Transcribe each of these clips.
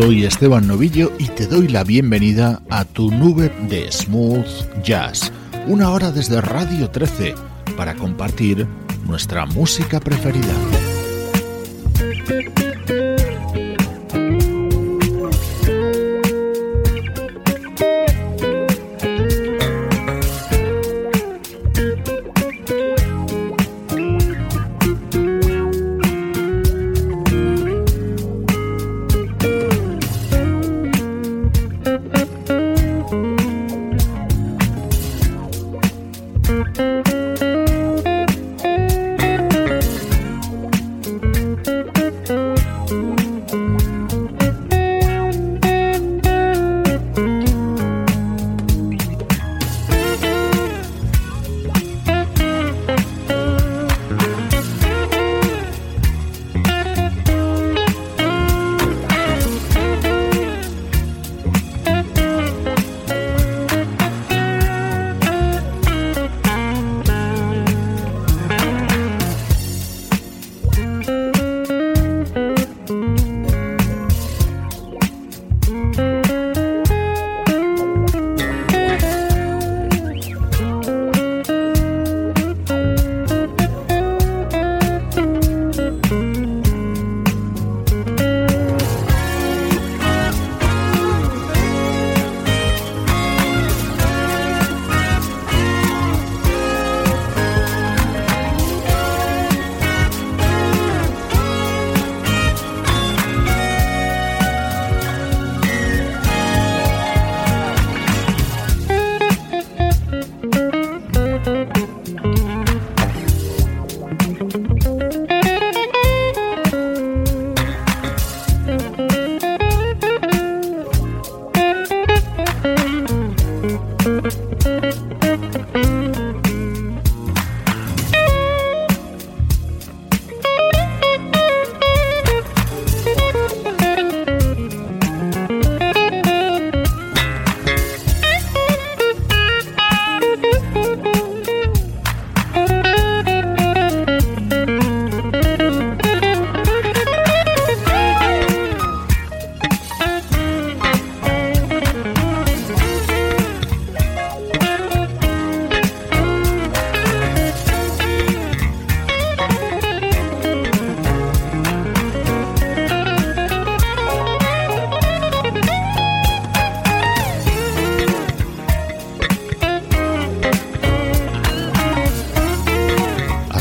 Soy Esteban Novillo y te doy la bienvenida a tu nube de smooth jazz. Una hora desde Radio 13 para compartir nuestra música preferida.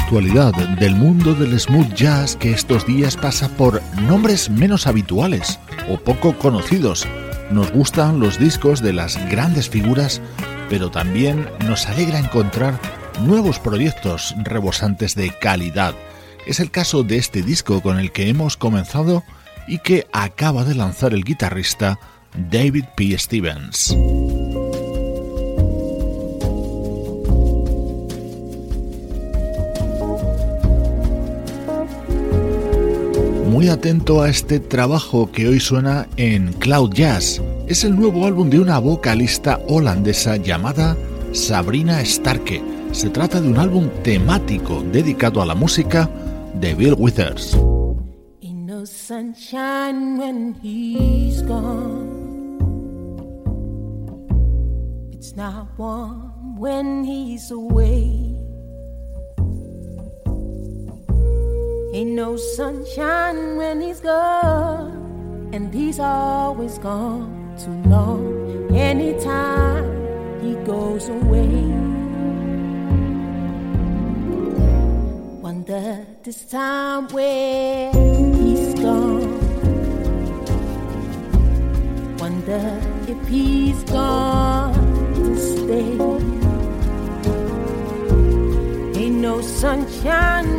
Del mundo del smooth jazz que estos días pasa por nombres menos habituales o poco conocidos. Nos gustan los discos de las grandes figuras, pero también nos alegra encontrar nuevos proyectos rebosantes de calidad. Es el caso de este disco con el que hemos comenzado y que acaba de lanzar el guitarrista David P. Stevens. Muy atento a este trabajo que hoy suena en Cloud Jazz. Es el nuevo álbum de una vocalista holandesa llamada Sabrina Starke. Se trata de un álbum temático dedicado a la música de Bill Withers. Ain't no sunshine when he's gone, and he's always gone too long. Anytime he goes away, wonder this time where he's gone. Wonder if he's gone to stay. Ain't no sunshine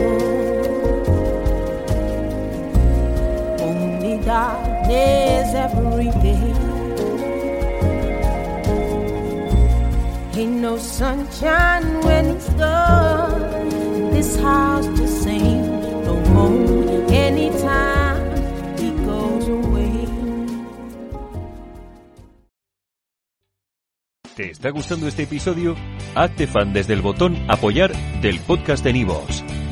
gone. darkness every day. Ain't no sunshine when it's gone. This house just ain't no home anytime he goes away. ¿Te está gustando este episodio? Hazte fan desde el botón apoyar del podcast de Nivos.